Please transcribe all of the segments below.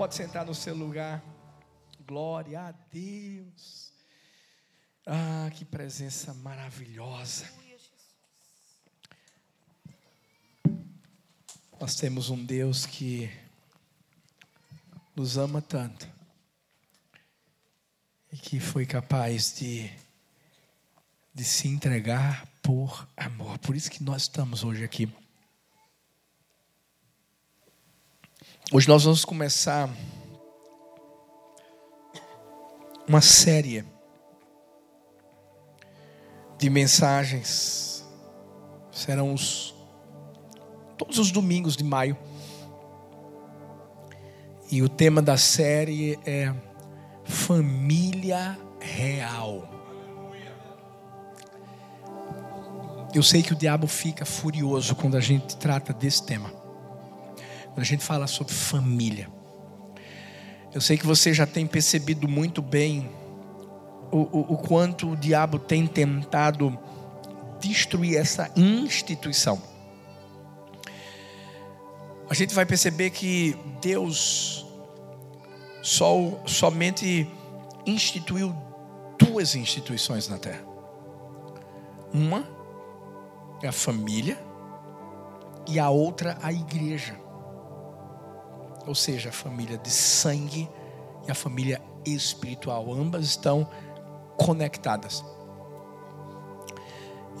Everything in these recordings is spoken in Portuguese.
Pode sentar no seu lugar. Glória a Deus. Ah, que presença maravilhosa. Nós temos um Deus que nos ama tanto e que foi capaz de, de se entregar por amor. Por isso que nós estamos hoje aqui. Hoje nós vamos começar uma série de mensagens. Serão os, todos os domingos de maio. E o tema da série é Família Real. Eu sei que o diabo fica furioso quando a gente trata desse tema. Quando a gente fala sobre família. Eu sei que você já tem percebido muito bem o, o, o quanto o diabo tem tentado destruir essa instituição. A gente vai perceber que Deus só, somente instituiu duas instituições na terra. Uma é a família e a outra a igreja ou seja, a família de sangue e a família espiritual. Ambas estão conectadas.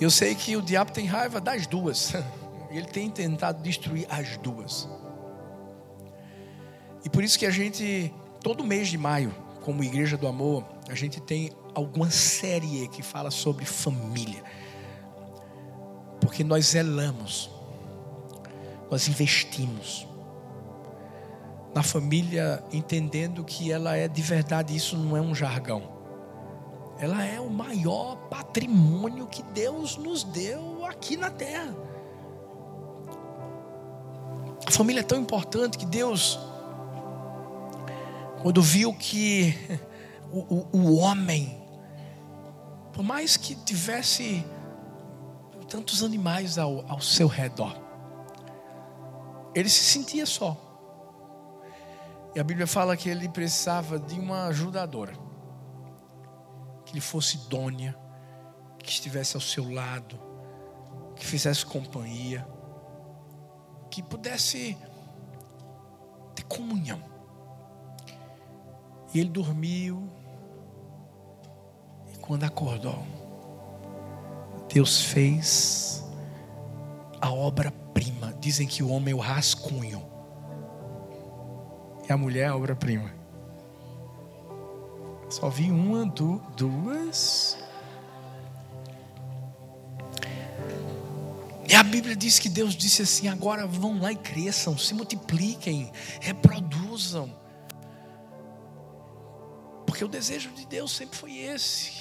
Eu sei que o diabo tem raiva das duas. Ele tem tentado destruir as duas. E por isso que a gente, todo mês de maio, como Igreja do Amor, a gente tem alguma série que fala sobre família. Porque nós zelamos, nós investimos, na família, entendendo que ela é de verdade, isso não é um jargão. Ela é o maior patrimônio que Deus nos deu aqui na terra. A família é tão importante que Deus, quando viu que o, o, o homem, por mais que tivesse tantos animais ao, ao seu redor, ele se sentia só. E a Bíblia fala que ele precisava de uma ajudadora, que lhe fosse idônea, que estivesse ao seu lado, que fizesse companhia, que pudesse ter comunhão. E ele dormiu, e quando acordou, Deus fez a obra-prima. Dizem que o homem é o rascunho a mulher é obra-prima. Só vi uma, duas. E a Bíblia diz que Deus disse assim: agora vão lá e cresçam, se multipliquem, reproduzam. Porque o desejo de Deus sempre foi esse: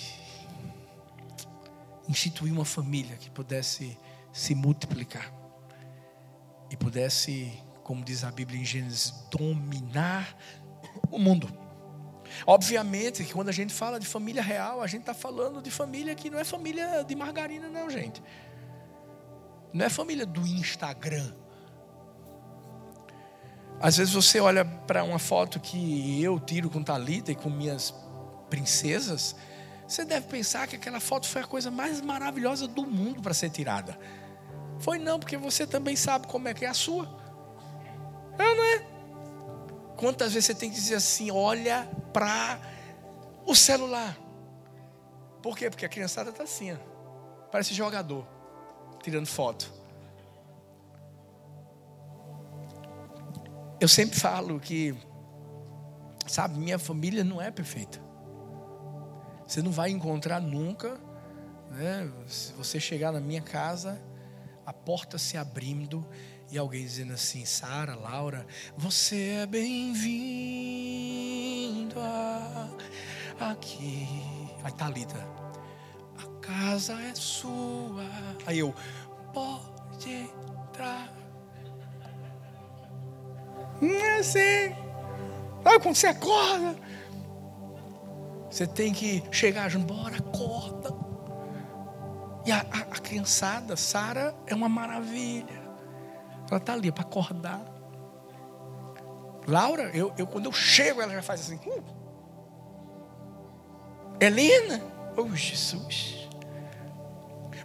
instituir uma família que pudesse se multiplicar e pudesse como diz a Bíblia em Gênesis, dominar o mundo. Obviamente que quando a gente fala de família real, a gente está falando de família que não é família de margarina, não, gente. Não é família do Instagram. Às vezes você olha para uma foto que eu tiro com Talita e com minhas princesas, você deve pensar que aquela foto foi a coisa mais maravilhosa do mundo para ser tirada. Foi não, porque você também sabe como é que é a sua. É, não é? Quantas vezes você tem que dizer assim: olha para o celular. Por quê? Porque a criançada está assim, ó, parece jogador, tirando foto. Eu sempre falo que, sabe, minha família não é perfeita. Você não vai encontrar nunca, né? Se você chegar na minha casa, a porta se abrindo e alguém dizendo assim: Sara, Laura, você é bem-vindo aqui. Aí Thalita, a casa é sua. Aí eu, pode entrar. Não é assim. Sabe quando você acorda? Você tem que chegar junto, bora, acorda. E a, a, a criançada, Sara, é uma maravilha. Ela está ali para acordar. Laura, eu, eu, quando eu chego, ela já faz assim. Uh. Helena, oh Jesus.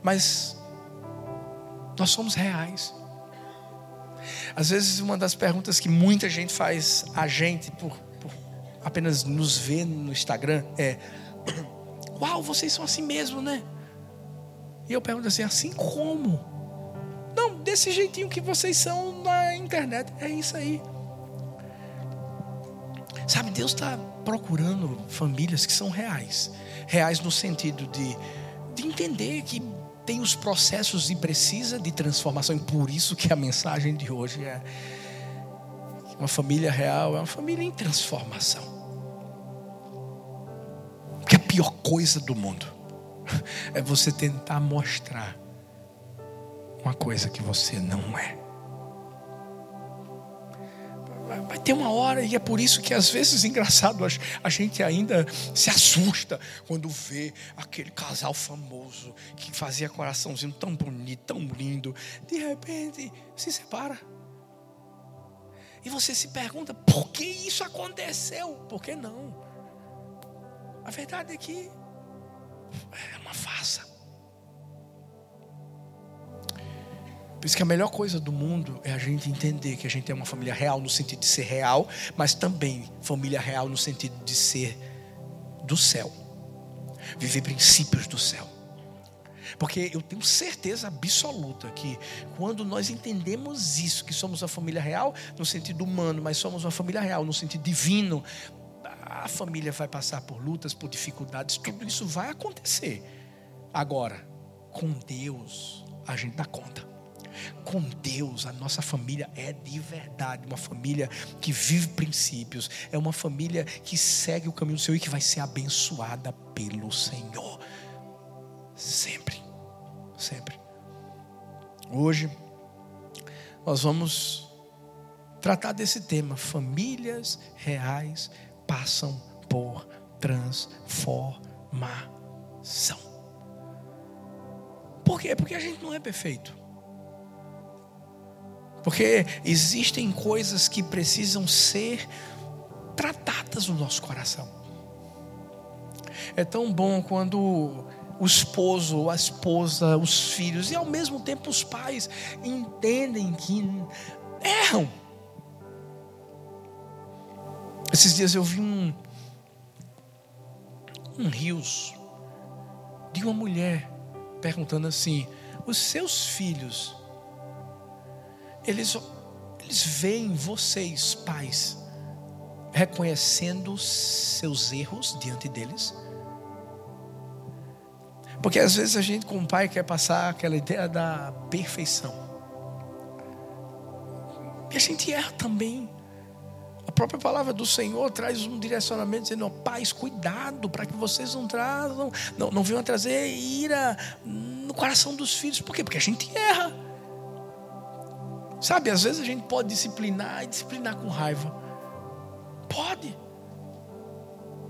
Mas nós somos reais. Às vezes, uma das perguntas que muita gente faz a gente por, por apenas nos ver no Instagram é: Uau, vocês são assim mesmo, né? E eu pergunto assim: assim como? Desse jeitinho que vocês são na internet. É isso aí. Sabe, Deus está procurando famílias que são reais. Reais no sentido de, de entender que tem os processos e precisa de transformação. E por isso que a mensagem de hoje é uma família real é uma família em transformação. Porque a pior coisa do mundo é você tentar mostrar uma coisa que você não é. Vai ter uma hora, e é por isso que às vezes, engraçado, a gente ainda se assusta quando vê aquele casal famoso que fazia coraçãozinho tão bonito, tão lindo, de repente se separa. E você se pergunta, por que isso aconteceu? Por que não? A verdade é que é uma farsa. Por isso que a melhor coisa do mundo é a gente entender que a gente é uma família real no sentido de ser real, mas também família real no sentido de ser do céu. Viver princípios do céu. Porque eu tenho certeza absoluta que quando nós entendemos isso, que somos uma família real no sentido humano, mas somos uma família real no sentido divino, a família vai passar por lutas, por dificuldades, tudo isso vai acontecer. Agora, com Deus, a gente dá conta com Deus, a nossa família é de verdade, uma família que vive princípios, é uma família que segue o caminho do Senhor e que vai ser abençoada pelo Senhor. Sempre, sempre. Hoje, nós vamos tratar desse tema: famílias reais passam por transformação. Por quê? Porque a gente não é perfeito. Porque existem coisas que precisam ser tratadas no nosso coração. É tão bom quando o esposo, a esposa, os filhos e ao mesmo tempo os pais entendem que erram. Esses dias eu vi um, um rios de uma mulher perguntando assim: os seus filhos eles, eles veem vocês, pais, reconhecendo seus erros diante deles. Porque às vezes a gente, como pai, quer passar aquela ideia da perfeição. E a gente erra também. A própria palavra do Senhor traz um direcionamento dizendo: pais, cuidado para que vocês não trazam, não, não venham trazer ira no coração dos filhos. Por quê? Porque a gente erra. Sabe, às vezes a gente pode disciplinar e disciplinar com raiva. Pode.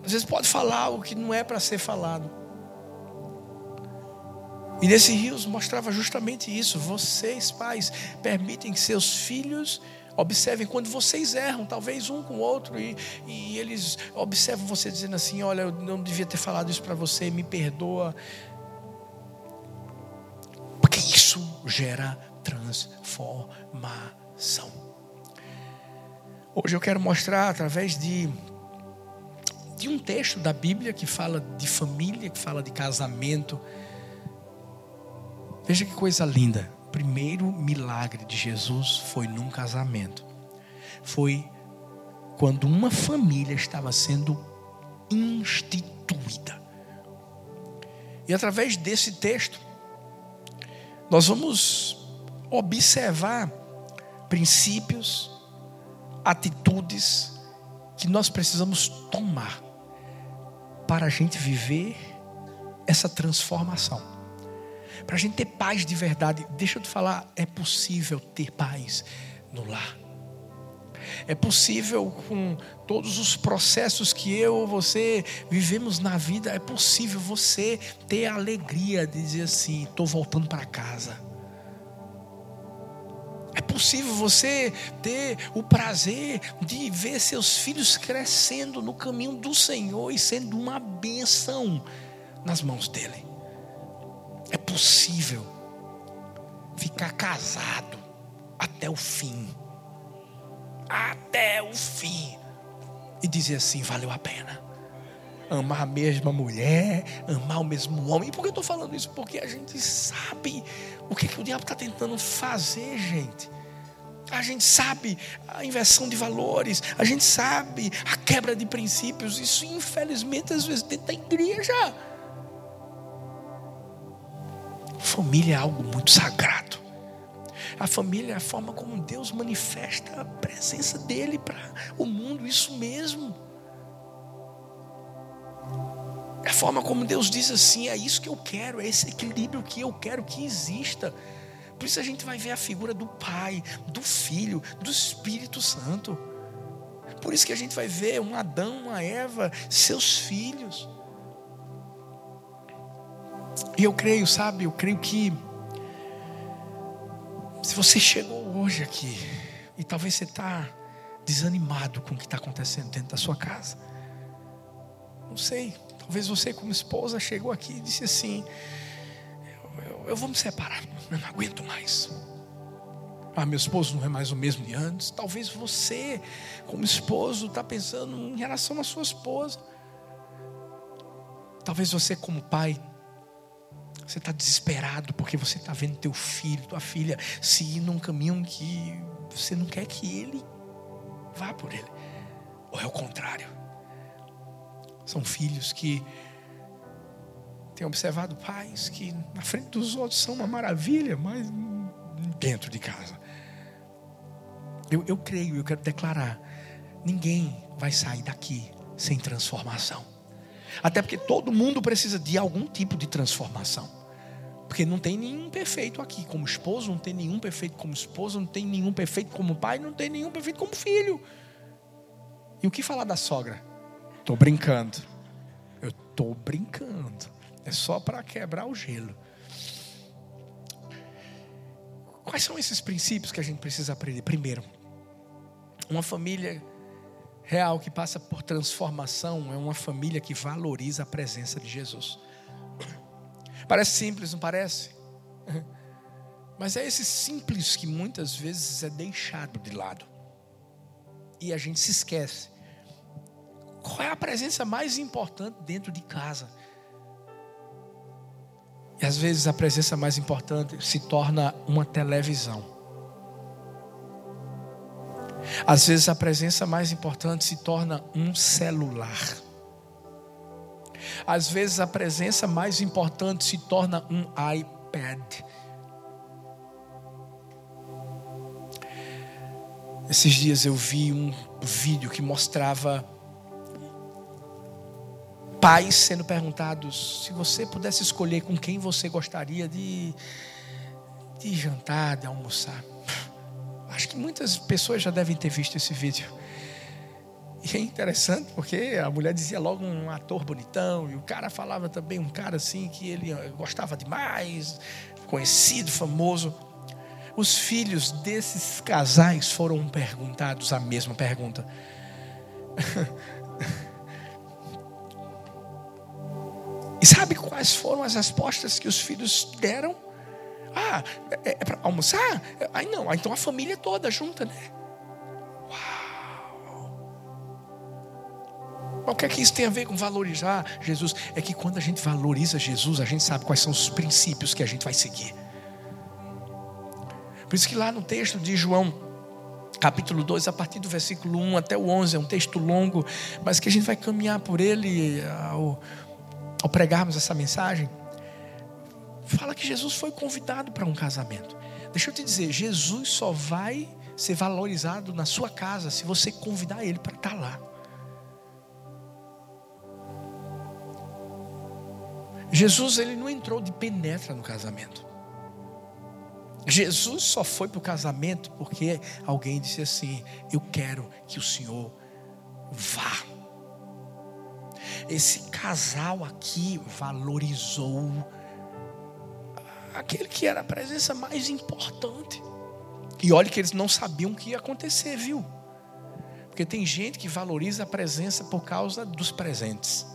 Às vezes pode falar algo que não é para ser falado. E nesse rios mostrava justamente isso. Vocês, pais, permitem que seus filhos observem quando vocês erram, talvez um com o outro, e, e eles observam você dizendo assim: Olha, eu não devia ter falado isso para você, me perdoa. Porque isso gera transformação. Hoje eu quero mostrar através de de um texto da Bíblia que fala de família, que fala de casamento. Veja que coisa linda. O primeiro milagre de Jesus foi num casamento. Foi quando uma família estava sendo instituída. E através desse texto, nós vamos observar princípios, atitudes que nós precisamos tomar para a gente viver essa transformação. Para a gente ter paz de verdade. Deixa eu te falar, é possível ter paz no lar. É possível com todos os processos que eu ou você vivemos na vida, é possível você ter a alegria de dizer assim: estou voltando para casa É possível você ter o prazer de ver seus filhos crescendo no caminho do Senhor e sendo uma bênção nas mãos dele. É possível ficar casado até o fim. Até o fim. E dizer assim: valeu a pena. Amar a mesma mulher, amar o mesmo homem. E por que eu estou falando isso? Porque a gente sabe o que, que o diabo está tentando fazer, gente. A gente sabe a inversão de valores, a gente sabe a quebra de princípios. Isso, infelizmente, às vezes dentro da igreja. Família é algo muito sagrado. A família é a forma como Deus manifesta a presença dele para o mundo, isso mesmo. Forma como Deus diz assim: é isso que eu quero, é esse equilíbrio que eu quero que exista. Por isso a gente vai ver a figura do Pai, do Filho, do Espírito Santo. Por isso que a gente vai ver um Adão, uma Eva, seus filhos. E eu creio, sabe, eu creio que se você chegou hoje aqui e talvez você está desanimado com o que está acontecendo dentro da sua casa, não sei, talvez você como esposa chegou aqui e disse assim: eu, eu, eu vou me separar, eu não aguento mais. Ah, meu esposo não é mais o mesmo de antes. Talvez você, como esposo, está pensando em relação à sua esposa. Talvez você, como pai, você está desesperado porque você está vendo teu filho, tua filha se ir num caminho que você não quer que ele vá por ele. Ou é o contrário. São filhos que têm observado pais que na frente dos outros são uma maravilha, mas dentro de casa. Eu, eu creio, eu quero declarar: ninguém vai sair daqui sem transformação. Até porque todo mundo precisa de algum tipo de transformação. Porque não tem nenhum perfeito aqui como esposo, não tem nenhum perfeito como esposa, não tem nenhum perfeito como pai, não tem nenhum perfeito como filho. E o que falar da sogra? Estou brincando. Eu estou brincando. É só para quebrar o gelo. Quais são esses princípios que a gente precisa aprender? Primeiro, uma família real que passa por transformação é uma família que valoriza a presença de Jesus. Parece simples, não parece? Mas é esse simples que muitas vezes é deixado de lado. E a gente se esquece. Qual é a presença mais importante dentro de casa? E às vezes a presença mais importante se torna uma televisão. Às vezes a presença mais importante se torna um celular. Às vezes a presença mais importante se torna um iPad. Esses dias eu vi um vídeo que mostrava pais sendo perguntados se você pudesse escolher com quem você gostaria de, de jantar, de almoçar. Acho que muitas pessoas já devem ter visto esse vídeo. E é interessante porque a mulher dizia logo um ator bonitão, e o cara falava também um cara assim que ele gostava demais, conhecido, famoso. Os filhos desses casais foram perguntados a mesma pergunta. e sabe quais foram as respostas que os filhos deram? Ah, é, é para almoçar? Aí não, então a família toda junta, né? Uau! O que é que isso tem a ver com valorizar Jesus? É que quando a gente valoriza Jesus, a gente sabe quais são os princípios que a gente vai seguir. Por isso que lá no texto de João, capítulo 2, a partir do versículo 1 até o 11, é um texto longo, mas que a gente vai caminhar por ele ao, ao pregarmos essa mensagem fala que Jesus foi convidado para um casamento. Deixa eu te dizer, Jesus só vai ser valorizado na sua casa se você convidar ele para estar lá. Jesus ele não entrou de penetra no casamento. Jesus só foi para o casamento porque alguém disse assim: Eu quero que o Senhor vá. Esse casal aqui valorizou aquele que era a presença mais importante. E olhe que eles não sabiam o que ia acontecer, viu? Porque tem gente que valoriza a presença por causa dos presentes.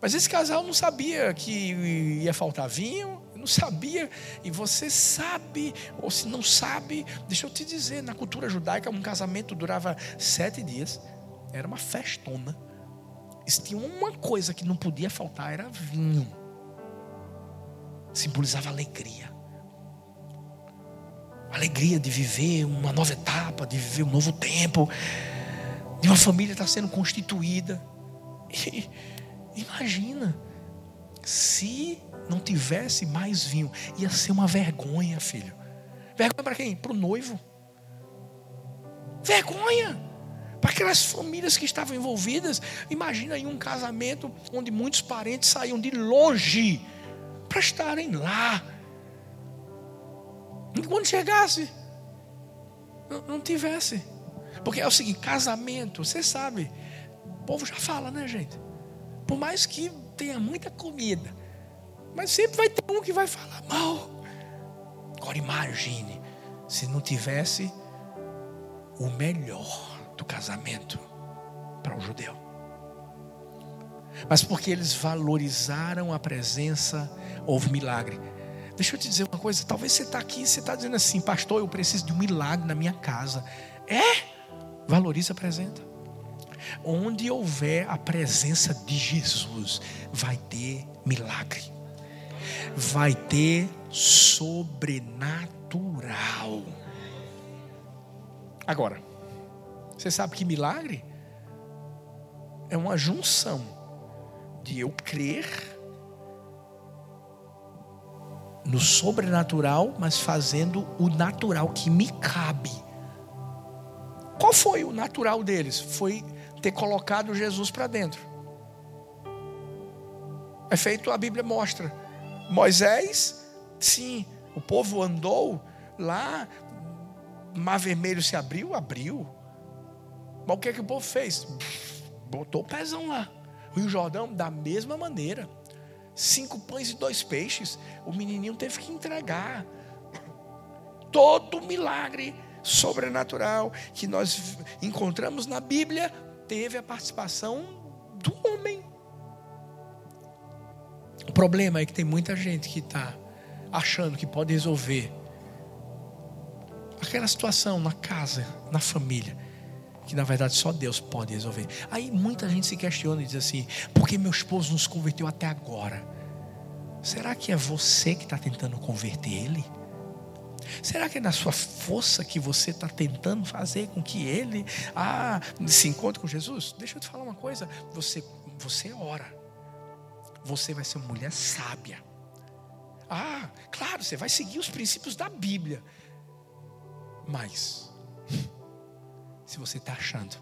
Mas esse casal não sabia que ia faltar vinho, não sabia, e você sabe, ou se não sabe, deixa eu te dizer, na cultura judaica, um casamento durava sete dias, era uma festona. Tinha uma coisa que não podia faltar, era vinho. Simbolizava alegria. Alegria de viver uma nova etapa, de viver um novo tempo, de uma família estar sendo constituída. E, imagina, se não tivesse mais vinho, ia ser uma vergonha, filho. Vergonha para quem? Para o noivo. Vergonha para aquelas famílias que estavam envolvidas. Imagina aí um casamento onde muitos parentes saíam de longe para estarem lá. E quando chegasse, não, não tivesse. Porque é o seguinte: casamento, você sabe, o povo já fala, né, gente? Por mais que tenha muita comida, mas sempre vai ter um que vai falar mal. Agora imagine se não tivesse o melhor do casamento para o judeu. Mas porque eles valorizaram a presença, houve milagre. Deixa eu te dizer uma coisa: talvez você está aqui e você está dizendo assim, pastor, eu preciso de um milagre na minha casa. É? Valorize a presença. Onde houver a presença de Jesus, vai ter milagre, vai ter sobrenatural. Agora, você sabe que milagre é uma junção de eu crer no sobrenatural, mas fazendo o natural que me cabe. Qual foi o natural deles? Foi ter colocado Jesus para dentro. É feito, a Bíblia mostra. Moisés, sim, o povo andou lá, mar vermelho se abriu, abriu. Mas o que, é que o povo fez? Botou o pezão lá. Rio Jordão, da mesma maneira. Cinco pães e dois peixes. O menininho teve que entregar. Todo milagre sobrenatural que nós encontramos na Bíblia teve a participação do homem. O problema é que tem muita gente que está achando que pode resolver aquela situação na casa, na família que na verdade só Deus pode resolver. Aí muita gente se questiona e diz assim: por que meu esposo não se converteu até agora? Será que é você que está tentando converter ele? Será que é na sua força que você está tentando fazer com que ele ah, se encontre com Jesus? Deixa eu te falar uma coisa: você, você ora, você vai ser uma mulher sábia. Ah, claro, você vai seguir os princípios da Bíblia, mas se você está achando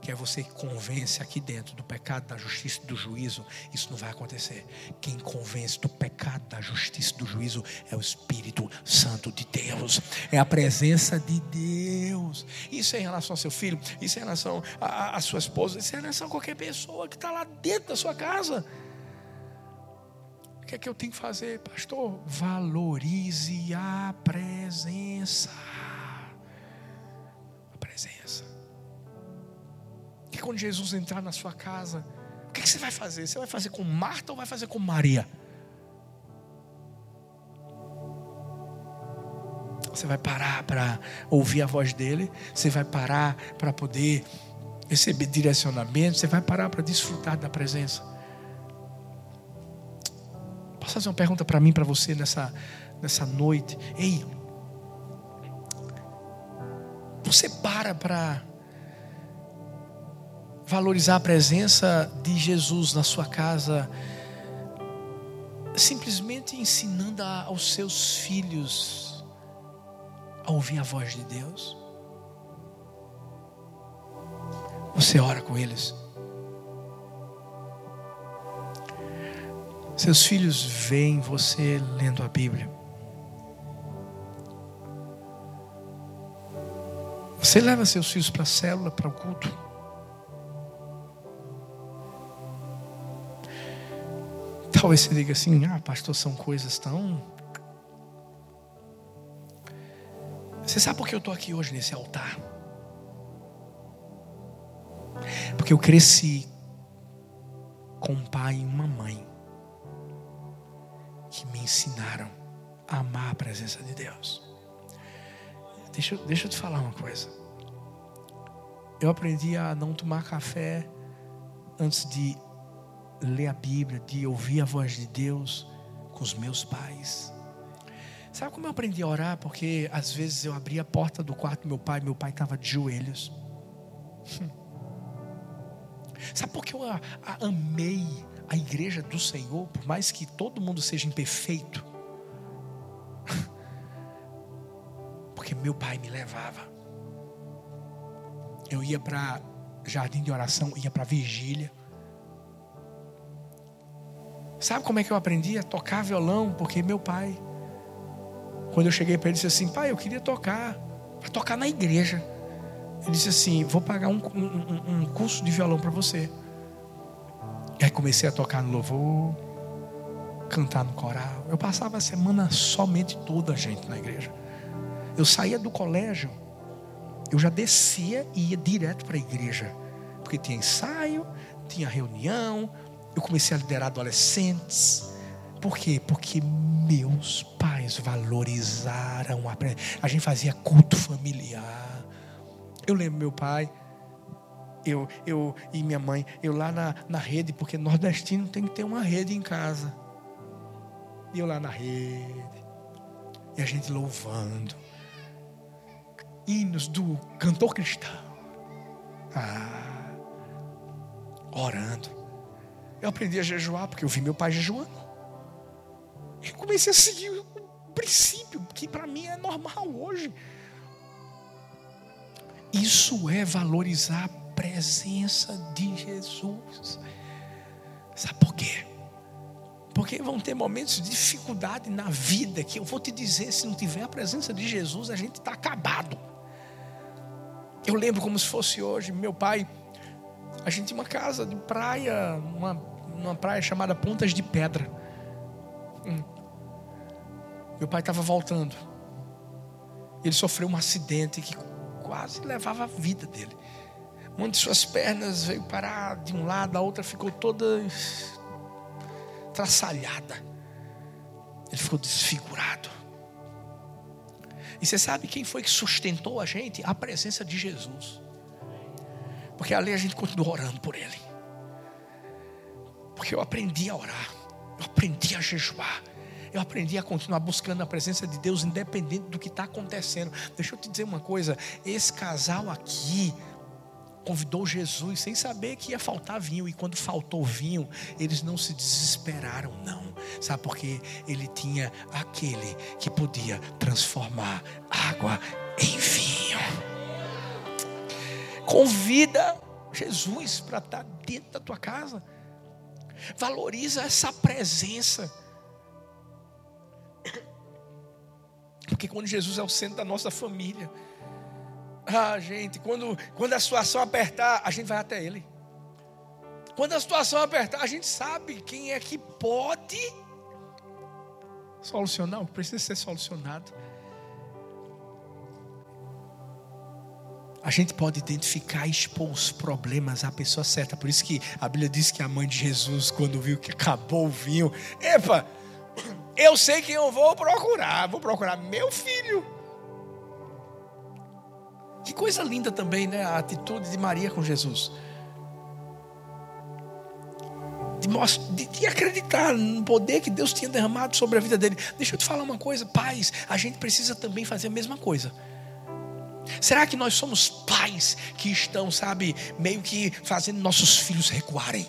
que é você que convence aqui dentro do pecado, da justiça e do juízo, isso não vai acontecer. Quem convence do pecado, da justiça e do juízo é o Espírito Santo de Deus, é a presença de Deus. Isso é em relação ao seu filho, isso é em relação à sua esposa, isso é em relação a qualquer pessoa que está lá dentro da sua casa. O que é que eu tenho que fazer, pastor? Valorize a presença. Quando Jesus entrar na sua casa, o que, você vai fazer? Você vai fazer com Marta ou vai fazer com Maria? Você vai parar para ouvir a voz dele, você vai parar para poder receber direcionamento, você vai parar para desfrutar da presença. Posso fazer uma pergunta para mim, para você nessa, nessa noite? Ei, você para para valorizar a presença de Jesus na sua casa, simplesmente ensinando aos seus filhos a ouvir a voz de Deus. Você ora com eles. Seus filhos veem você lendo a Bíblia. Você leva seus filhos para a célula, para o culto. Talvez você diga assim: ah, pastor, são coisas tão. Você sabe por que eu estou aqui hoje nesse altar? Porque eu cresci com um pai e uma mãe que me ensinaram a amar a presença de Deus. Deixa, deixa eu te falar uma coisa. Eu aprendi a não tomar café antes de ler a Bíblia, de ouvir a voz de Deus com os meus pais. Sabe como eu aprendi a orar? Porque às vezes eu abria a porta do quarto do meu pai, meu pai estava de joelhos. Sabe por que eu a, a amei a igreja do Senhor, por mais que todo mundo seja imperfeito? Porque meu pai me levava. Eu ia para jardim de oração, ia para vigília. Sabe como é que eu aprendi a tocar violão? Porque meu pai, quando eu cheguei para ele, disse assim: Pai, eu queria tocar, para tocar na igreja. Ele disse assim: Vou pagar um, um, um curso de violão para você. E aí comecei a tocar no louvor, cantar no coral. Eu passava a semana somente toda a gente na igreja. Eu saía do colégio, eu já descia e ia direto para a igreja, porque tinha ensaio, tinha reunião. Eu comecei a liderar adolescentes. Por quê? Porque meus pais valorizaram a A gente fazia culto familiar. Eu lembro meu pai, eu, eu e minha mãe, eu lá na, na rede, porque nordestino tem que ter uma rede em casa. E eu lá na rede, e a gente louvando, hinos do cantor cristão, ah, orando. Eu aprendi a jejuar, porque eu vi meu pai jejuando. E comecei a seguir o princípio, que para mim é normal hoje. Isso é valorizar a presença de Jesus. Sabe por quê? Porque vão ter momentos de dificuldade na vida que eu vou te dizer, se não tiver a presença de Jesus, a gente está acabado. Eu lembro como se fosse hoje, meu pai, a gente tinha uma casa de praia, uma, uma praia chamada Pontas de Pedra. Hum. Meu pai estava voltando. Ele sofreu um acidente que quase levava a vida dele. Uma de suas pernas veio parar de um lado, a outra ficou toda traçalhada. Ele ficou desfigurado. E você sabe quem foi que sustentou a gente? A presença de Jesus. Porque ali a gente continuou orando por ele. Porque eu aprendi a orar. Eu aprendi a jejuar eu aprendi a continuar buscando a presença de Deus, independente do que está acontecendo. Deixa eu te dizer uma coisa: esse casal aqui convidou Jesus sem saber que ia faltar vinho, e quando faltou vinho, eles não se desesperaram, não. Sabe por quê? Ele tinha aquele que podia transformar água em vinho. Convida Jesus para estar tá dentro da tua casa. Valoriza essa presença. Porque quando Jesus é o centro da nossa família, ah, gente, quando, quando a situação apertar, a gente vai até Ele. Quando a situação apertar, a gente sabe quem é que pode solucionar o que precisa ser solucionado. A gente pode identificar e expor os problemas à pessoa certa. Por isso que a Bíblia diz que a mãe de Jesus, quando viu que acabou o vinho, epa, eu sei quem eu vou procurar. Vou procurar meu filho. Que coisa linda também, né? A atitude de Maria com Jesus. De, de, acreditar no poder que Deus tinha derramado sobre a vida dele. Deixa eu te falar uma coisa, pais, a gente precisa também fazer a mesma coisa. Será que nós somos pais que estão, sabe, meio que fazendo nossos filhos recuarem?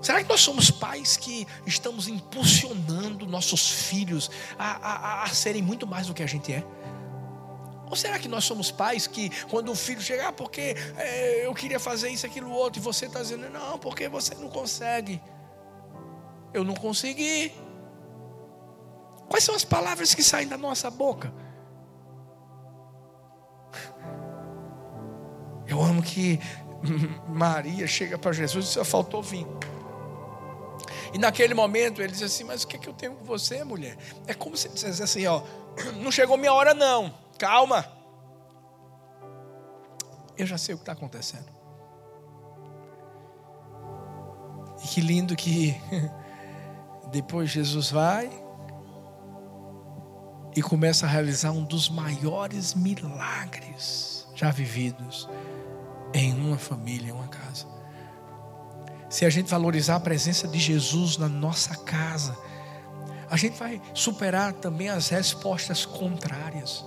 Será que nós somos pais que estamos impulsionando nossos filhos a, a, a serem muito mais do que a gente é? Ou será que nós somos pais que, quando o filho chegar, ah, porque é, eu queria fazer isso, aquilo, outro, e você está dizendo, não, porque você não consegue? Eu não consegui. Quais são as palavras que saem da nossa boca? Eu amo que Maria chega para Jesus e só faltou vinho. E naquele momento ele diz assim: Mas o que, é que eu tenho com você, mulher? É como se dissesse assim: Ó, não chegou minha hora, não. Calma. Eu já sei o que está acontecendo. E que lindo que depois Jesus vai e começa a realizar um dos maiores milagres já vividos em uma família, em uma casa. Se a gente valorizar a presença de Jesus na nossa casa, a gente vai superar também as respostas contrárias.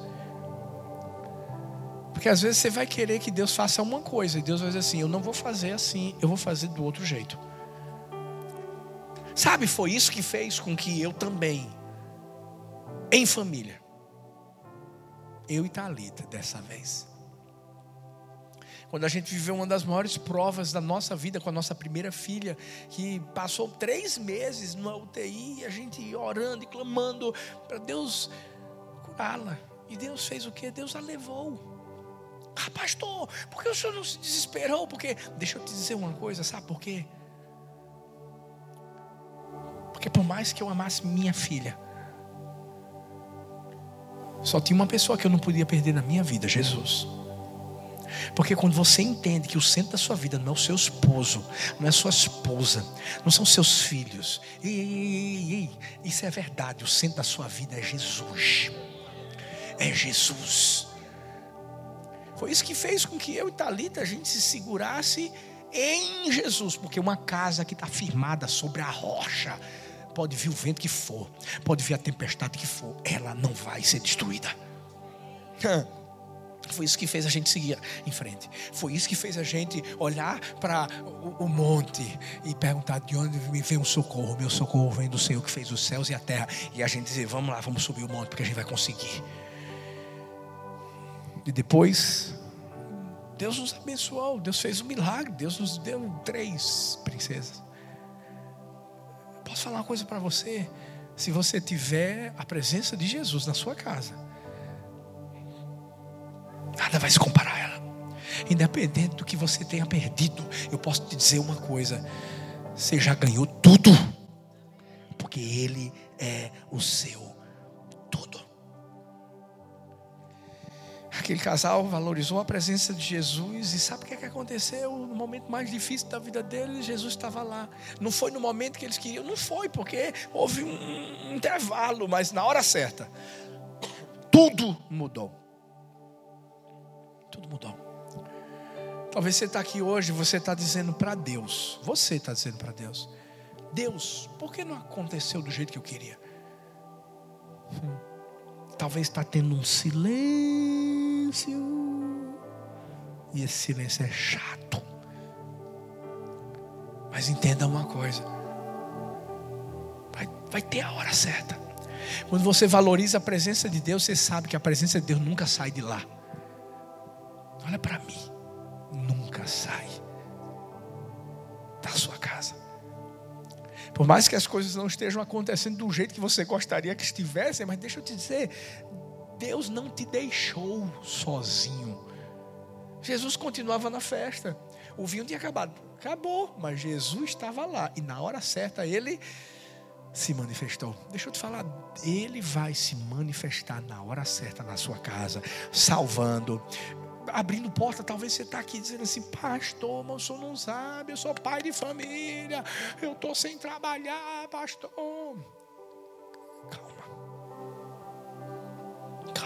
Porque às vezes você vai querer que Deus faça uma coisa e Deus vai dizer assim: Eu não vou fazer assim, eu vou fazer do outro jeito. Sabe, foi isso que fez com que eu também, em família, eu e Thalita dessa vez, quando a gente viveu uma das maiores provas da nossa vida com a nossa primeira filha, que passou três meses numa UTI, a gente orando e clamando para Deus curá-la. E Deus fez o que? Deus a levou. Ah, pastor, por que o senhor não se desesperou? Porque, deixa eu te dizer uma coisa, sabe por quê? Porque por mais que eu amasse minha filha, só tinha uma pessoa que eu não podia perder na minha vida: Jesus. Porque quando você entende que o centro da sua vida não é o seu esposo, não é a sua esposa, não são seus filhos, ei, ei, ei, isso é verdade. O centro da sua vida é Jesus. É Jesus. Foi isso que fez com que eu e Talita a gente se segurasse em Jesus, porque uma casa que está firmada sobre a rocha, pode vir o vento que for, pode vir a tempestade que for, ela não vai ser destruída. Foi isso que fez a gente seguir em frente. Foi isso que fez a gente olhar para o, o, monte e perguntar de onde me vem o socorro. Meu socorro vem do Senhor que fez os céus e a terra. E a gente dizer: vamos lá, vamos subir o monte porque a gente vai conseguir. E depois, Deus nos abençoou, Deus fez um milagre, Deus nos deu três princesas. Posso falar uma coisa para você? Se você tiver a presença de Jesus na sua casa, nada vai se comparar a ela. Independente do que você tenha perdido, eu posso te dizer uma coisa: você já ganhou tudo, porque Ele é o seu Aquele casal valorizou a presença de Jesus e sabe o que, é que aconteceu? No momento mais difícil da vida deles, Jesus estava lá. Não foi no momento que eles queriam, não foi, porque houve um intervalo, mas na hora certa, tudo mudou. Mudou. Talvez você está aqui hoje, você está dizendo para Deus, você está dizendo para Deus, Deus, por que não aconteceu do jeito que eu queria? Hum. Talvez está tendo um silêncio. E esse silêncio é chato. Mas entenda uma coisa: vai, vai ter a hora certa. Quando você valoriza a presença de Deus, você sabe que a presença de Deus nunca sai de lá. Olha para mim, nunca sai da sua casa. Por mais que as coisas não estejam acontecendo do jeito que você gostaria que estivessem, mas deixa eu te dizer, Deus não te deixou sozinho. Jesus continuava na festa. O vinho tinha acabado. Acabou, mas Jesus estava lá. E na hora certa ele se manifestou. Deixa eu te falar, ele vai se manifestar na hora certa na sua casa, salvando, abrindo porta. Talvez você está aqui dizendo assim, pastor, mas o senhor não sabe, eu sou pai de família, eu estou sem trabalhar, pastor.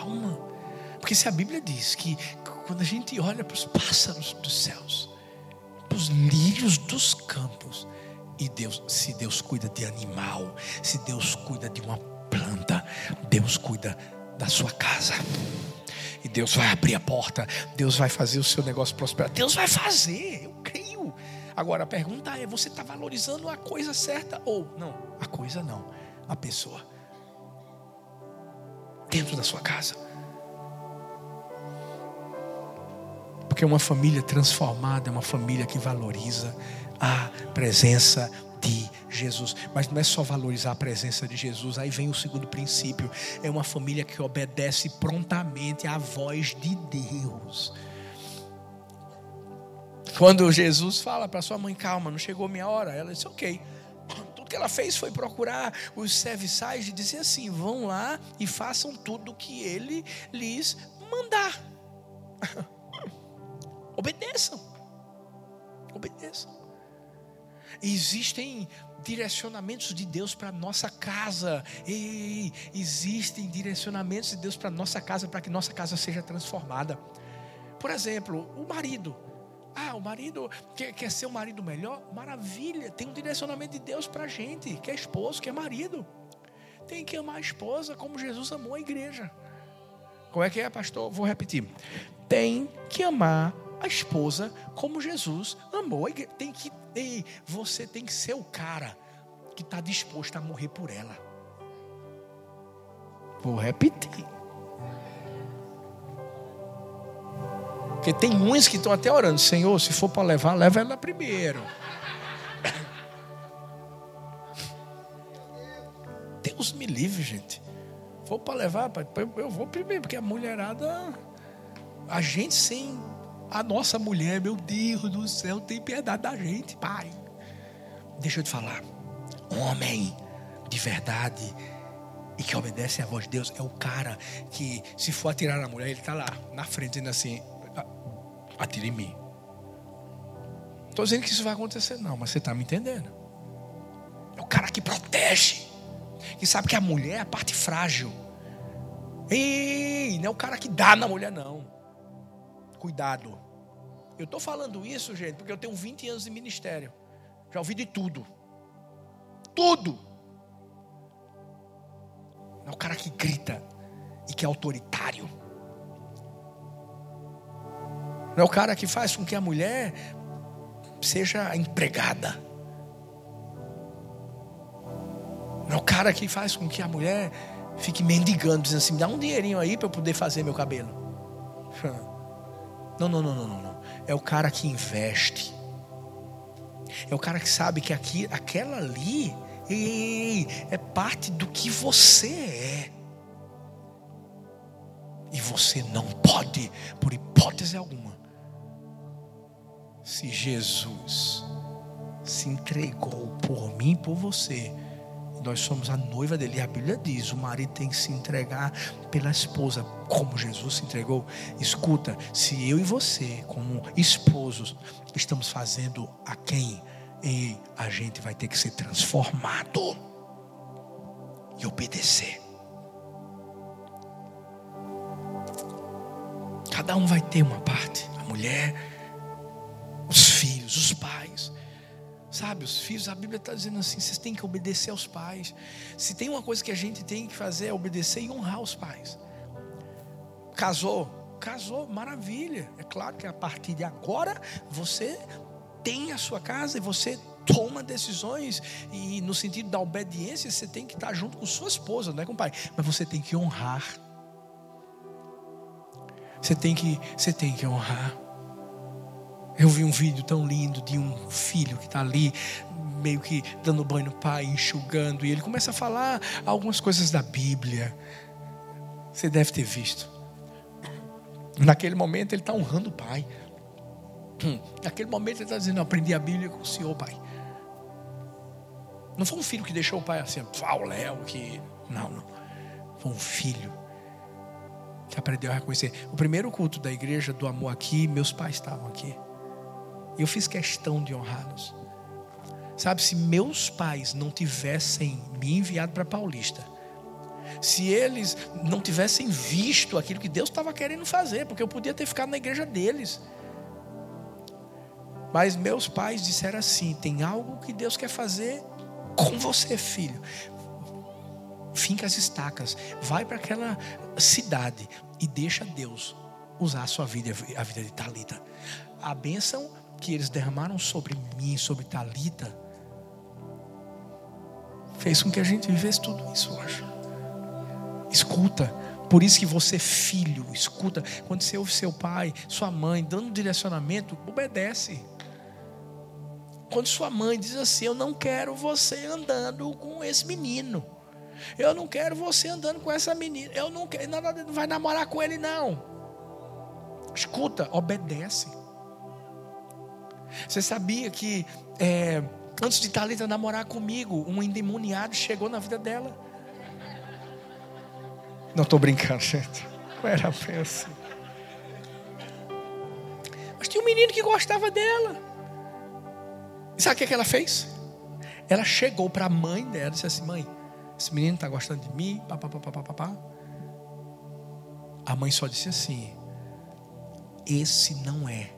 calma. Porque se a Bíblia diz que quando a gente olha para os pássaros dos céus, para os lírios dos campos, e Deus, se Deus cuida de animal, se Deus cuida de uma planta, Deus cuida da sua casa. E Deus vai abrir a porta, Deus vai fazer o seu negócio prosperar. Deus vai fazer, eu creio. Agora a pergunta é: você está valorizando a coisa certa ou não? A coisa não, a pessoa dentro da sua casa. Porque uma família transformada é uma família que valoriza a presença de Jesus. Mas não é só valorizar a presença de Jesus, aí vem o segundo princípio: é uma família que obedece prontamente à voz de Deus. Quando Jesus fala para sua mãe, calma, não chegou minha hora, ela disse, ok, tudo que ela fez foi procurar os serviçais e dizer assim: vão lá e façam tudo o que ele lhes mandar. Obedeçam. Obedeçam. Existem direcionamentos de Deus para nossa casa. Existem direcionamentos de Deus para nossa casa para que nossa casa seja transformada. Por exemplo, o marido. Ah, o marido quer, quer ser um marido melhor? Maravilha, tem um direcionamento de Deus para a gente, que é esposo, que é marido. Tem que amar a esposa como Jesus amou a igreja. Como é que é, pastor? Vou repetir. Tem que amar a esposa como Jesus amou. Tem que, ei, você tem que ser o cara que está disposto a morrer por ela. Vou repetir. Porque tem uns que estão até orando, Senhor, se for para levar, leva ela primeiro. Deus me livre, gente. For para levar, eu vou primeiro, porque a mulherada, a gente sem a nossa mulher, meu Deus do céu, tem piedade da gente, pai. Deixa eu te falar, homem de verdade e que obedece à voz de Deus é o cara que, se for atirar na mulher, ele está lá na frente dizendo assim: atire em mim. Estou dizendo que isso vai acontecer, não, mas você está me entendendo. É o cara que protege, que sabe que a mulher é a parte frágil. Ei, não é o cara que dá na mulher, não. Cuidado. Eu estou falando isso, gente, porque eu tenho 20 anos de ministério. Já ouvi de tudo. Tudo. Não é o cara que grita e que é autoritário. Não é o cara que faz com que a mulher seja empregada. Não é o cara que faz com que a mulher fique mendigando, dizendo assim: dá um dinheirinho aí para eu poder fazer meu cabelo. Não, não, não, não, não. É o cara que investe. É o cara que sabe que aqui, aquela ali ei, é parte do que você é. E você não pode, por hipótese alguma, se Jesus se entregou por mim e por você, nós somos a noiva dele. E a Bíblia diz: o marido tem que se entregar pela esposa, como Jesus se entregou. Escuta, se eu e você, como esposos, estamos fazendo a quem? E a gente vai ter que ser transformado e obedecer. Cada um vai ter uma parte. A mulher os filhos, os pais. Sabe, os filhos, a Bíblia está dizendo assim: vocês têm que obedecer aos pais. Se tem uma coisa que a gente tem que fazer é obedecer e honrar os pais. Casou? Casou, maravilha. É claro que a partir de agora você tem a sua casa e você toma decisões e no sentido da obediência você tem que estar junto com sua esposa, não é com o pai, mas você tem que honrar. Você tem que, você tem que honrar. Eu vi um vídeo tão lindo de um filho que está ali, meio que dando banho no pai, enxugando, e ele começa a falar algumas coisas da Bíblia. Você deve ter visto. Naquele momento ele está honrando o pai. Naquele momento ele está dizendo: aprendi a Bíblia com o Senhor, pai. Não foi um filho que deixou o pai assim, o Léo, que. Não, não. Foi um filho que aprendeu a reconhecer. O primeiro culto da igreja do amor aqui, meus pais estavam aqui. E eu fiz questão de honrá-los. Sabe, se meus pais não tivessem me enviado para Paulista, se eles não tivessem visto aquilo que Deus estava querendo fazer, porque eu podia ter ficado na igreja deles. Mas meus pais disseram assim: tem algo que Deus quer fazer com você, filho. Finca as estacas, vai para aquela cidade e deixa Deus usar a sua vida, a vida de Talita. A bênção que eles derramaram sobre mim, sobre Talita, fez com que a gente vivesse tudo isso hoje. Escuta, por isso que você, filho, escuta, quando você ouve seu pai, sua mãe dando direcionamento, obedece. Quando sua mãe diz assim: Eu não quero você andando com esse menino. Eu não quero você andando com essa menina. Eu não quero, não vai namorar com ele, não. Escuta, obedece. Você sabia que é, Antes de Talita namorar comigo, um endemoniado chegou na vida dela. Não estou brincando, gente. Não era assim. Mas tinha um menino que gostava dela. E sabe o que, que ela fez? Ela chegou para a mãe dela e disse assim: Mãe, esse menino está gostando de mim. Pá, pá, pá, pá, pá, pá. A mãe só disse assim: Esse não é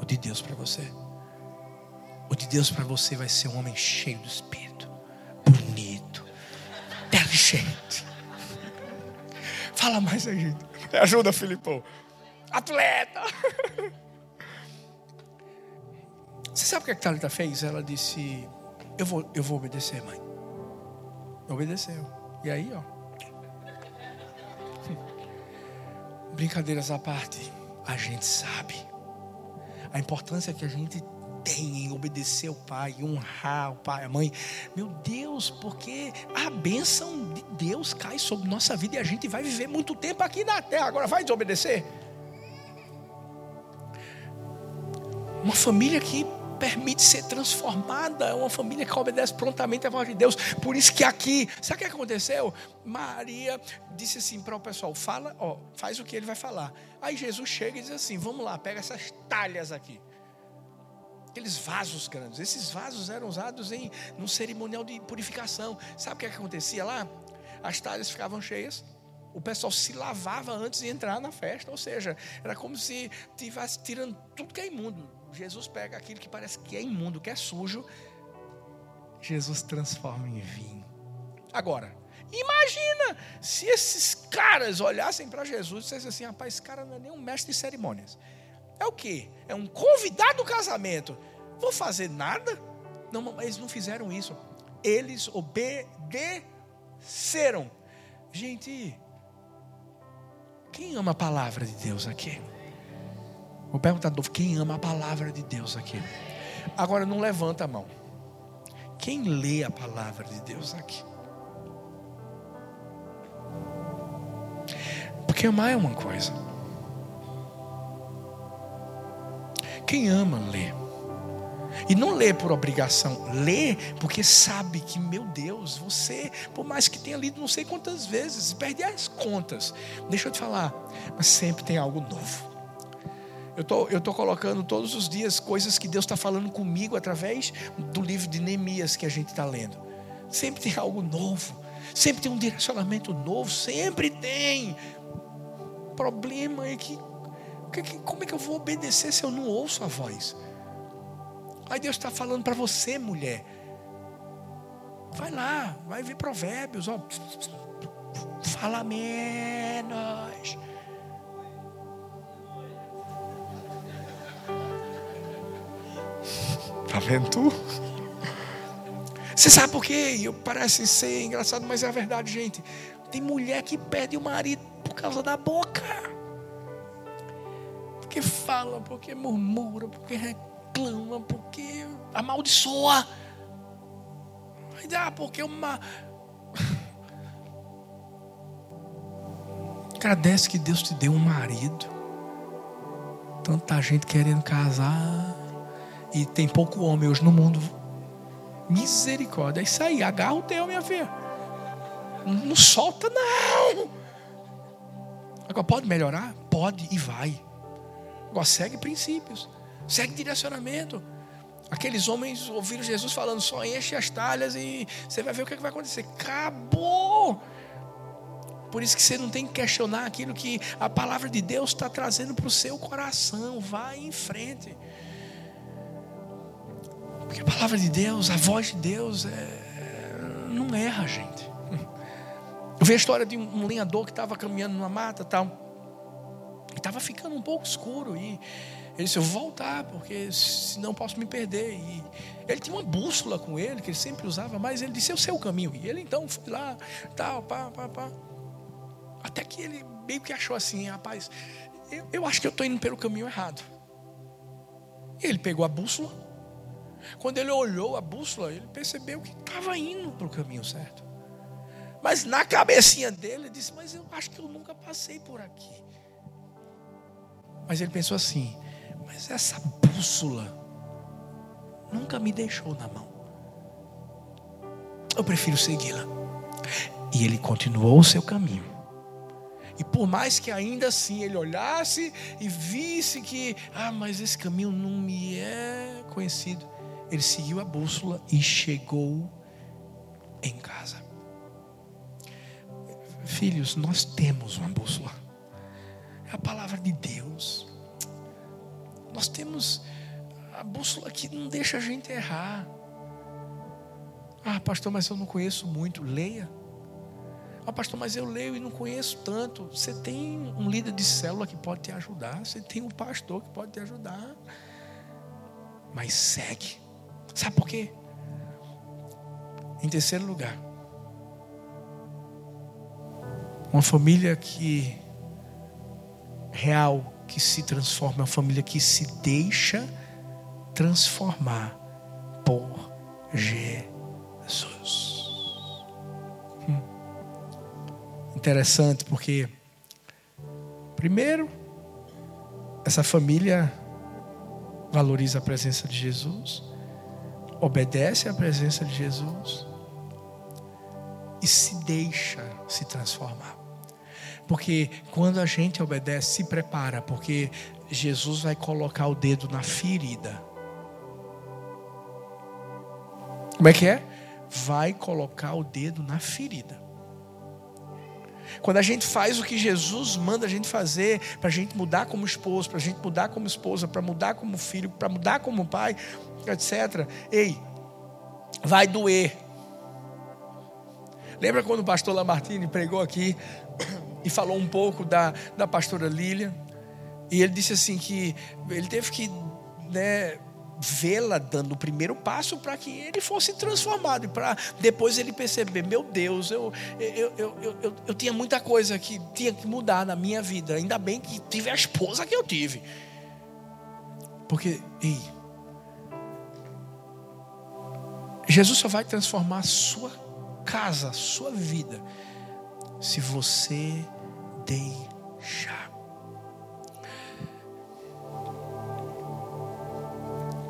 o de Deus para você. O de Deus para você vai ser um homem cheio do Espírito, bonito, inteligente. Fala mais aí, gente. Me ajuda, Filipão. Atleta. Você sabe o que a Thalita fez? Ela disse: eu vou, eu vou obedecer, mãe. Obedeceu. E aí, ó. Brincadeiras à parte, a gente sabe a importância que a gente tem em obedecer o pai, honrar o pai, a mãe. Meu Deus, porque a bênção de Deus cai sobre nossa vida e a gente vai viver muito tempo aqui na terra. Agora vai desobedecer? Uma família que permite ser transformada, é uma família que obedece prontamente à voz de Deus. Por isso que aqui, sabe o que aconteceu? Maria disse assim para o pessoal: fala, ó, faz o que ele vai falar. Aí Jesus chega e diz assim: vamos lá, pega essas talhas aqui aqueles vasos grandes. Esses vasos eram usados em num cerimonial de purificação. Sabe o que, é que acontecia lá? As talhas ficavam cheias. O pessoal se lavava antes de entrar na festa, ou seja, era como se estivesse tirando tudo que é imundo. Jesus pega aquilo que parece que é imundo, que é sujo, Jesus transforma em vinho. Agora, imagina se esses caras olhassem para Jesus e dissessem assim: rapaz, esse cara não é nem um mestre de cerimônias. É o que? É um convidado do casamento. Vou fazer nada? Não, eles não fizeram isso. Eles obedeceram. Gente, quem ama a palavra de Deus aqui? Vou perguntar de novo: quem ama a palavra de Deus aqui? Agora não levanta a mão. Quem lê a palavra de Deus aqui? Amar é uma coisa. Quem ama, lê. E não lê por obrigação, lê porque sabe que, meu Deus, você, por mais que tenha lido não sei quantas vezes, perde as contas. Deixa eu te falar, mas sempre tem algo novo. Eu tô, estou tô colocando todos os dias coisas que Deus está falando comigo através do livro de Neemias que a gente está lendo. Sempre tem algo novo, sempre tem um direcionamento novo, sempre tem. Problema é que como é que eu vou obedecer se eu não ouço a voz? Aí Deus está falando para você, mulher. Vai lá, vai ver provérbios, ó. Fala menos. Tá vendo tu? Você sabe por quê? Parece ser engraçado, mas é a verdade, gente. Tem mulher que perde o marido por causa da boca porque fala, porque murmura, porque reclama, porque amaldiçoa. Ah, porque uma. Agradece que Deus te deu um marido. Tanta gente querendo casar. E tem pouco homem hoje no mundo. Misericórdia. É isso aí. Agarra o teu, minha filha. Não solta, não. Agora, pode melhorar? Pode e vai. Agora segue princípios, segue direcionamento. Aqueles homens ouviram Jesus falando, só enche as talhas e você vai ver o que, é vai acontecer. Acabou! Por isso que você não tem que questionar aquilo que a palavra de Deus está trazendo para o seu coração. Vai em frente. Porque a palavra de Deus, a voz de Deus, é... não erra, gente. Eu vi a história de um lenhador que estava caminhando numa mata tal. Estava ficando um pouco escuro e ele disse: Eu vou voltar, porque senão posso me perder. E ele tinha uma bússola com ele, que ele sempre usava, mas ele disse: Eu sei o caminho. E ele então foi lá, tal, pá, pá, pá. Até que ele meio que achou assim: Rapaz, eu, eu acho que eu estou indo pelo caminho errado. E ele pegou a bússola. Quando ele olhou a bússola, ele percebeu que estava indo para o caminho certo. Mas na cabecinha dele, ele disse: Mas eu acho que eu nunca passei por aqui. Mas ele pensou assim: mas essa bússola nunca me deixou na mão. Eu prefiro segui-la. E ele continuou o seu caminho. E por mais que ainda assim ele olhasse e visse que, ah, mas esse caminho não me é conhecido, ele seguiu a bússola e chegou em casa. Filhos, nós temos uma bússola. É a palavra de Deus. Nós temos a bússola que não deixa a gente errar. Ah, pastor, mas eu não conheço muito. Leia. Ah, pastor, mas eu leio e não conheço tanto. Você tem um líder de célula que pode te ajudar. Você tem um pastor que pode te ajudar. Mas segue. Sabe por quê? Em terceiro lugar, uma família que real, que se transforma, uma família que se deixa transformar por Jesus. Hum. Interessante porque, primeiro, essa família valoriza a presença de Jesus, obedece à presença de Jesus se deixa se transformar. Porque quando a gente obedece, se prepara, porque Jesus vai colocar o dedo na ferida. Como é que é? Vai colocar o dedo na ferida. Quando a gente faz o que Jesus manda a gente fazer, para a gente mudar como esposo, para a gente mudar como esposa, para mudar como filho, para mudar como pai, etc. Ei, vai doer. Lembra quando o pastor Lamartine pregou aqui e falou um pouco da, da pastora Lília? E ele disse assim que ele teve que né, vê-la dando o primeiro passo para que ele fosse transformado e para depois ele perceber, meu Deus, eu, eu, eu, eu, eu, tinha muita coisa que tinha que mudar na minha vida. Ainda bem que tive a esposa que eu tive. Porque, ei, Jesus só vai transformar a sua casa, a sua vida, se você deixar.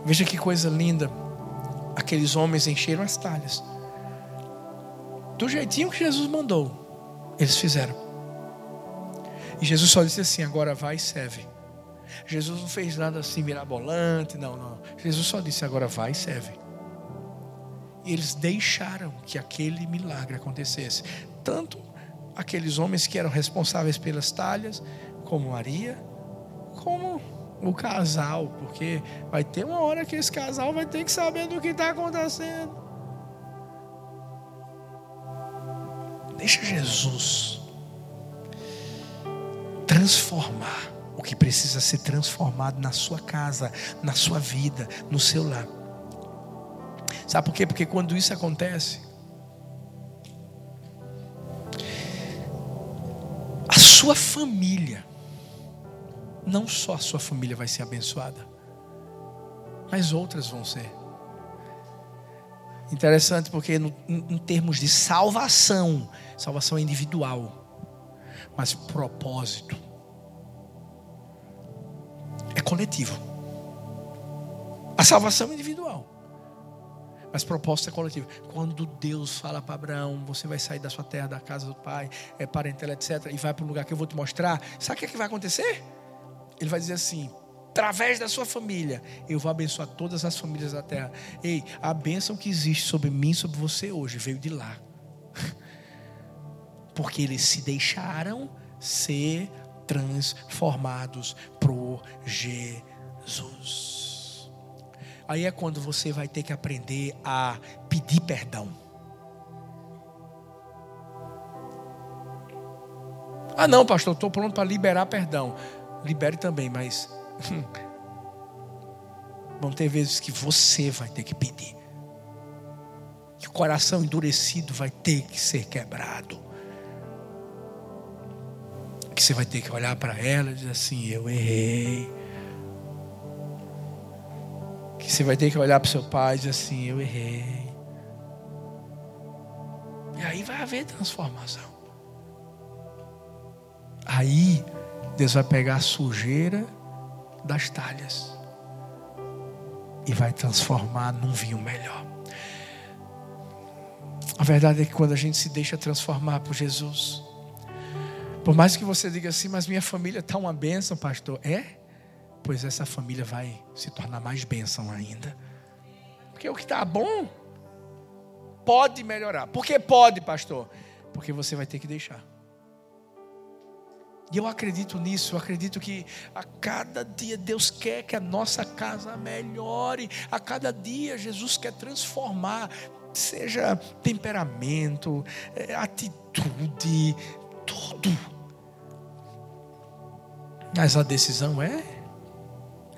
Veja que coisa linda. Aqueles homens encheram as talhas. Do jeitinho que Jesus mandou, eles fizeram. E Jesus só disse assim: agora vai e serve. Jesus não fez nada assim mirabolante, não, não. Jesus só disse: agora vai e serve. E eles deixaram que aquele milagre acontecesse. Tanto aqueles homens que eram responsáveis pelas talhas, como Maria, como o casal, porque vai ter uma hora que esse casal vai ter que saber do que está acontecendo. Deixa Jesus transformar o que precisa ser transformado na sua casa, na sua vida, no seu lar. Sabe por quê? Porque quando isso acontece, a sua família não só a sua família vai ser abençoada, mas outras vão ser. Interessante porque no, em, termos de salvação, salvação é individual, mas propósito é coletivo. A salvação é individual. Mas propósito é coletivo. Quando Deus fala para Abraão, você vai sair da sua terra, da casa do pai, é parentela, etc., e vai para um lugar que eu vou te mostrar, sabe o que, é que vai acontecer? Ele vai dizer assim: através da sua família, eu vou abençoar todas as famílias da terra. Ei, a bênção que existe sobre mim, sobre você hoje, veio de lá. Porque eles se deixaram ser transformados por Jesus. Aí é quando você vai ter que aprender a pedir perdão. Ah, não, pastor, estou pronto para liberar perdão libere também, mas vão ter vezes que você vai ter que pedir. Que o coração endurecido vai ter que ser quebrado. Que você vai ter que olhar para ela e dizer assim: Eu errei. Que você vai ter que olhar para o seu pai e dizer assim: Eu errei. E aí vai haver transformação. Aí Deus vai pegar a sujeira das talhas e vai transformar num vinho melhor. A verdade é que quando a gente se deixa transformar por Jesus, por mais que você diga assim, mas minha família está uma bênção, pastor. É? Pois essa família vai se tornar mais bênção ainda. Porque o que está bom pode melhorar. Por que pode, pastor? Porque você vai ter que deixar. E eu acredito nisso, eu acredito que a cada dia Deus quer que a nossa casa melhore, a cada dia Jesus quer transformar, seja temperamento, é, atitude, tudo. Mas a decisão é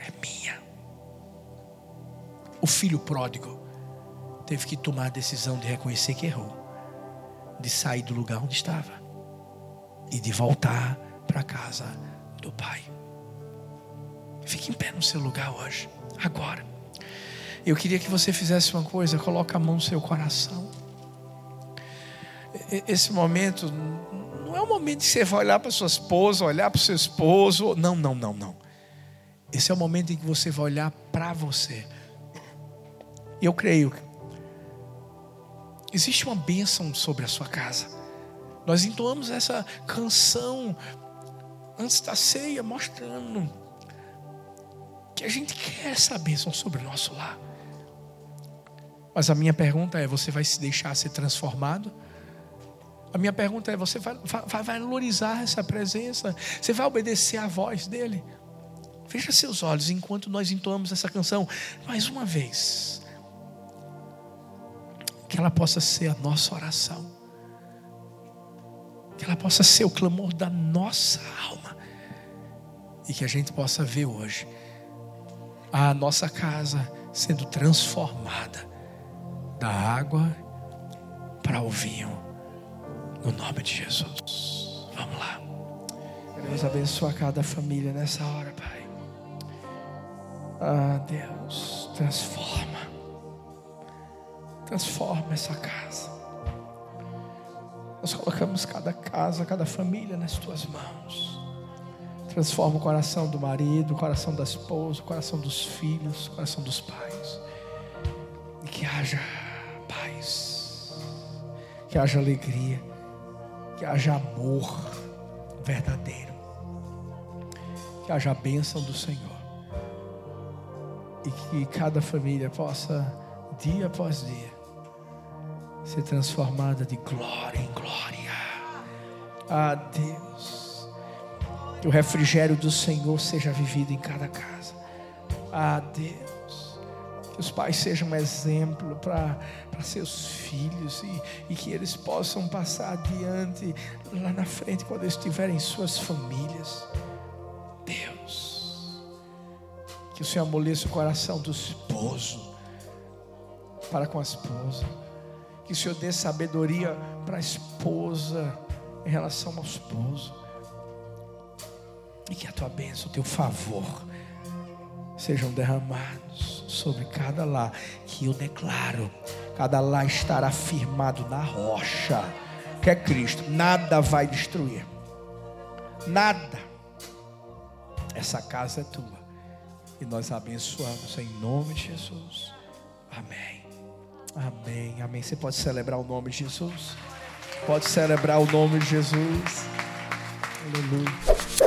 é minha. O filho pródigo teve que tomar a decisão de reconhecer que errou, de sair do lugar onde estava e de voltar para a casa do Pai. Fique em pé no seu lugar hoje, agora. Eu queria que você fizesse uma coisa, coloque a mão no seu coração. Esse momento não é o momento que você vai olhar para sua esposa, olhar para o seu esposo. Não, não, não, não. Esse é o momento em que você vai olhar para você. E eu creio que existe uma bênção sobre a sua casa. Nós entoamos essa canção antes da ceia, mostrando que a gente quer essa bênção sobre o nosso lar. Mas a minha pergunta é: você vai se deixar ser transformado? A minha pergunta é: você vai, vai, vai valorizar essa presença? Você vai obedecer à voz dele? Feche seus olhos enquanto nós entoamos essa canção mais uma vez. Que ela possa ser a nossa oração. Que ela possa ser o clamor da nossa alma. E que a gente possa ver hoje a nossa casa sendo transformada da água para o vinho. No nome de Jesus. Vamos lá. Deus abençoe cada família nessa hora, Pai. Ah, Deus, transforma. Transforma essa casa. Nós colocamos cada casa, cada família nas tuas mãos. Transforma o coração do marido, o coração da esposa, o coração dos filhos, o coração dos pais. E que haja paz, que haja alegria, que haja amor verdadeiro, que haja a bênção do Senhor e que cada família possa, dia após dia, ser transformada de glória em glória. Ah, Deus, que o refrigério do Senhor seja vivido em cada casa. Ah, Deus, que os pais sejam um exemplo para seus filhos e, e que eles possam passar adiante lá na frente quando estiverem em suas famílias. Que o Senhor amoleça o coração do esposo para com a esposa. Que o Senhor dê sabedoria para a esposa em relação ao esposo. E que a tua bênção, o teu favor sejam derramados sobre cada lar. Que eu declaro, cada lar estará firmado na rocha, que é Cristo. Nada vai destruir. Nada. Essa casa é tua. E nós abençoamos em nome de Jesus. Amém. Amém. Amém. Você pode celebrar o nome de Jesus? Pode celebrar o nome de Jesus. Aleluia.